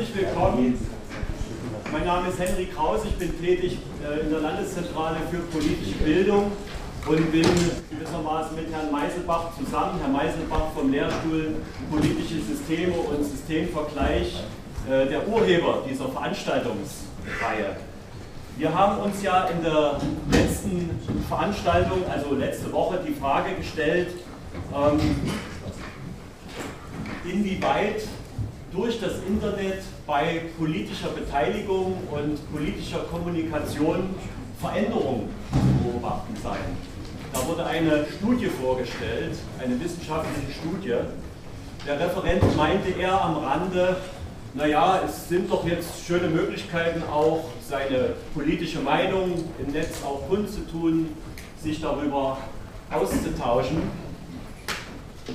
Herzlich willkommen. Mein Name ist Henry Kraus, ich bin tätig äh, in der Landeszentrale für politische Bildung und bin gewissermaßen mit Herrn Meiselbach zusammen, Herr Meiselbach vom Lehrstuhl Politische Systeme und Systemvergleich, äh, der Urheber dieser Veranstaltungsreihe. Wir haben uns ja in der letzten Veranstaltung, also letzte Woche, die Frage gestellt, ähm, inwieweit durch das Internet bei politischer Beteiligung und politischer Kommunikation Veränderungen zu beobachten seien. Da wurde eine Studie vorgestellt, eine wissenschaftliche Studie. Der Referent meinte er am Rande, naja, es sind doch jetzt schöne Möglichkeiten auch, seine politische Meinung im Netz auch kundzutun, sich darüber auszutauschen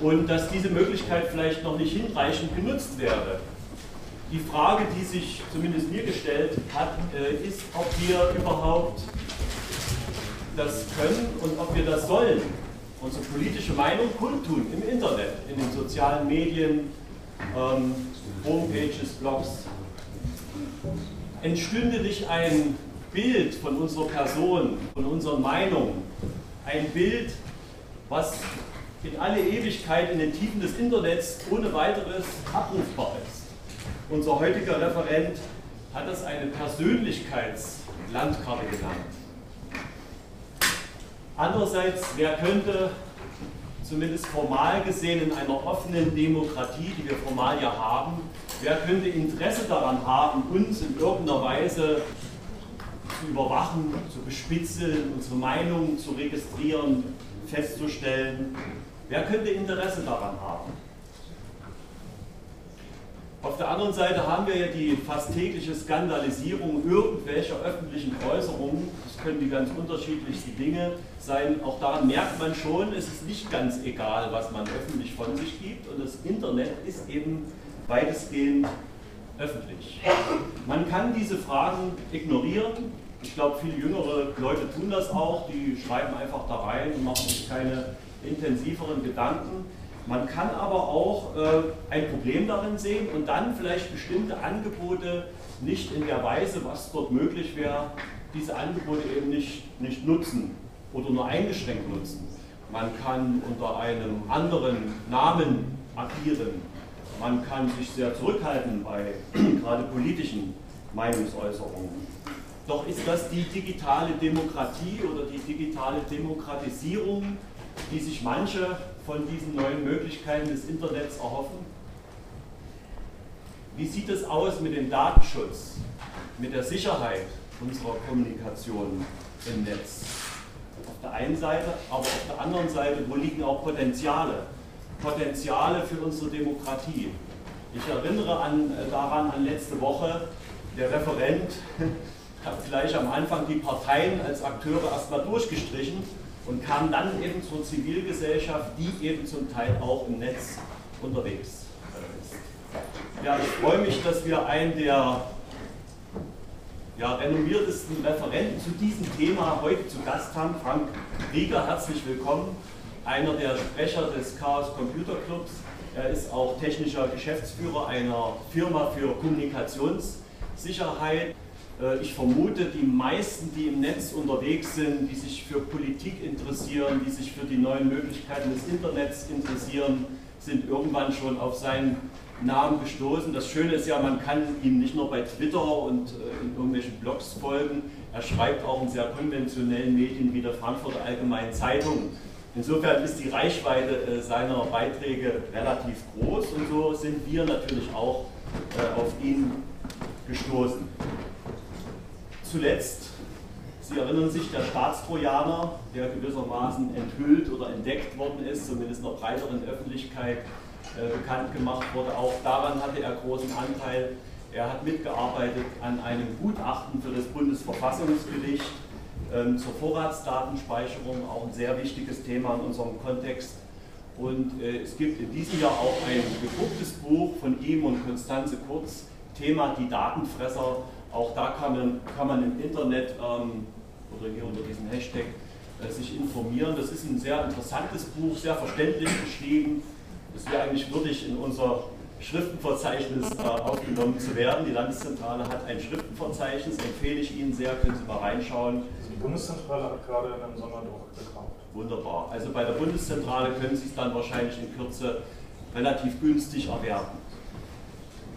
und dass diese Möglichkeit vielleicht noch nicht hinreichend genutzt werde. Die Frage, die sich zumindest mir gestellt hat, äh, ist, ob wir überhaupt das können und ob wir das sollen, unsere politische Meinung kundtun im Internet, in den sozialen Medien, ähm, Homepages, Blogs. Entstünde nicht ein Bild von unserer Person, von unseren Meinungen, ein Bild, was in alle Ewigkeit in den Tiefen des Internets ohne weiteres abrufbar ist. Unser heutiger Referent hat das eine Persönlichkeitslandkarte genannt. Andererseits, wer könnte zumindest formal gesehen in einer offenen Demokratie, die wir formal ja haben, wer könnte Interesse daran haben, uns in irgendeiner Weise zu überwachen, zu bespitzeln, unsere Meinung zu registrieren, festzustellen, Wer könnte Interesse daran haben? Auf der anderen Seite haben wir ja die fast tägliche Skandalisierung irgendwelcher öffentlichen Äußerungen. Das können die ganz unterschiedlichsten Dinge sein. Auch daran merkt man schon, es ist nicht ganz egal, was man öffentlich von sich gibt. Und das Internet ist eben weitestgehend öffentlich. Man kann diese Fragen ignorieren. Ich glaube, viele jüngere Leute tun das auch. Die schreiben einfach da rein und machen sich keine intensiveren Gedanken. Man kann aber auch äh, ein Problem darin sehen und dann vielleicht bestimmte Angebote nicht in der Weise, was dort möglich wäre, diese Angebote eben nicht, nicht nutzen oder nur eingeschränkt nutzen. Man kann unter einem anderen Namen agieren. Man kann sich sehr zurückhalten bei gerade politischen Meinungsäußerungen. Doch ist das die digitale Demokratie oder die digitale Demokratisierung die sich manche von diesen neuen Möglichkeiten des Internets erhoffen? Wie sieht es aus mit dem Datenschutz, mit der Sicherheit unserer Kommunikation im Netz? Auf der einen Seite, aber auf der anderen Seite, wo liegen auch Potenziale? Potenziale für unsere Demokratie. Ich erinnere an, äh, daran an letzte Woche, der Referent hat gleich am Anfang die Parteien als Akteure erstmal durchgestrichen und kam dann eben zur Zivilgesellschaft, die eben zum Teil auch im Netz unterwegs ist. Ja, ich freue mich, dass wir einen der ja, renommiertesten Referenten zu diesem Thema heute zu Gast haben. Frank Rieger, herzlich willkommen. Einer der Sprecher des Chaos Computer Clubs. Er ist auch technischer Geschäftsführer einer Firma für Kommunikationssicherheit äh, ich vermute, die meisten, die im Netz unterwegs sind, die sich für Politik interessieren, die sich für die neuen Möglichkeiten des Internets interessieren, sind irgendwann schon auf seinen Namen gestoßen. Das Schöne ist ja, man kann ihm nicht nur bei Twitter und äh, in irgendwelchen Blogs folgen, er schreibt auch in sehr konventionellen Medien wie der Frankfurter Allgemeinen Zeitung. Insofern ist die Reichweite äh, seiner Beiträge relativ groß und so sind wir natürlich auch auf ihn gestoßen zuletzt, Sie erinnern sich, der Staatstrojaner, der gewissermaßen enthüllt oder entdeckt worden ist, zumindest in der breiteren Öffentlichkeit äh, bekannt gemacht wurde. Auch daran hatte er großen Anteil. Er hat mitgearbeitet an einem Gutachten für das Bundesverfassungsgericht ähm, zur Vorratsdatenspeicherung, auch ein sehr wichtiges Thema in unserem Kontext. Und äh, es gibt in diesem Jahr auch ein gedrucktes Buch von ihm und Konstanze Kurz, Thema Die Datenfresser, auch da kann man, kann man im Internet ähm, oder hier unter diesem Hashtag äh, sich informieren. Das ist ein sehr interessantes Buch, sehr verständlich geschrieben. Das wäre eigentlich würdig in unser Schriftenverzeichnis äh, aufgenommen zu werden. Die Landeszentrale hat ein Schriftenverzeichnis, empfehle ich Ihnen sehr, können Sie mal reinschauen. Also die Bundeszentrale hat gerade einen Sonderdruck gekauft. Wunderbar. Also bei der Bundeszentrale können Sie es dann wahrscheinlich in Kürze relativ günstig erwerben.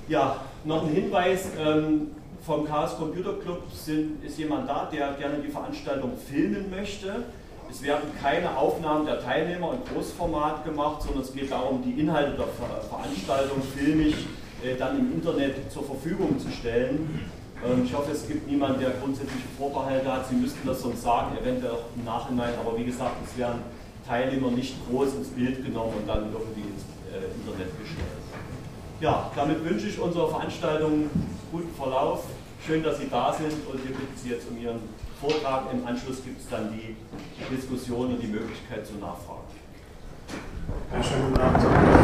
Ja, noch ein Hinweis. Ähm, vom Chaos Computer Club sind, ist jemand da, der gerne die Veranstaltung filmen möchte. Es werden keine Aufnahmen der Teilnehmer in Großformat gemacht, sondern es geht darum, die Inhalte der Veranstaltung filmisch äh, dann im Internet zur Verfügung zu stellen. Ähm, ich hoffe, es gibt niemanden, der grundsätzliche Vorbehalte hat. Sie müssten das sonst sagen, eventuell auch im Nachhinein. Aber wie gesagt, es werden Teilnehmer nicht groß ins Bild genommen und dann irgendwie ins äh, Internet gestellt. Ja, damit wünsche ich unserer Veranstaltung guten Verlauf. Schön, dass Sie da sind und wir bitten Sie jetzt um Ihren Vortrag. Im Anschluss gibt es dann die Diskussion und die Möglichkeit zur Nachfrage. Ja, schönen guten Abend.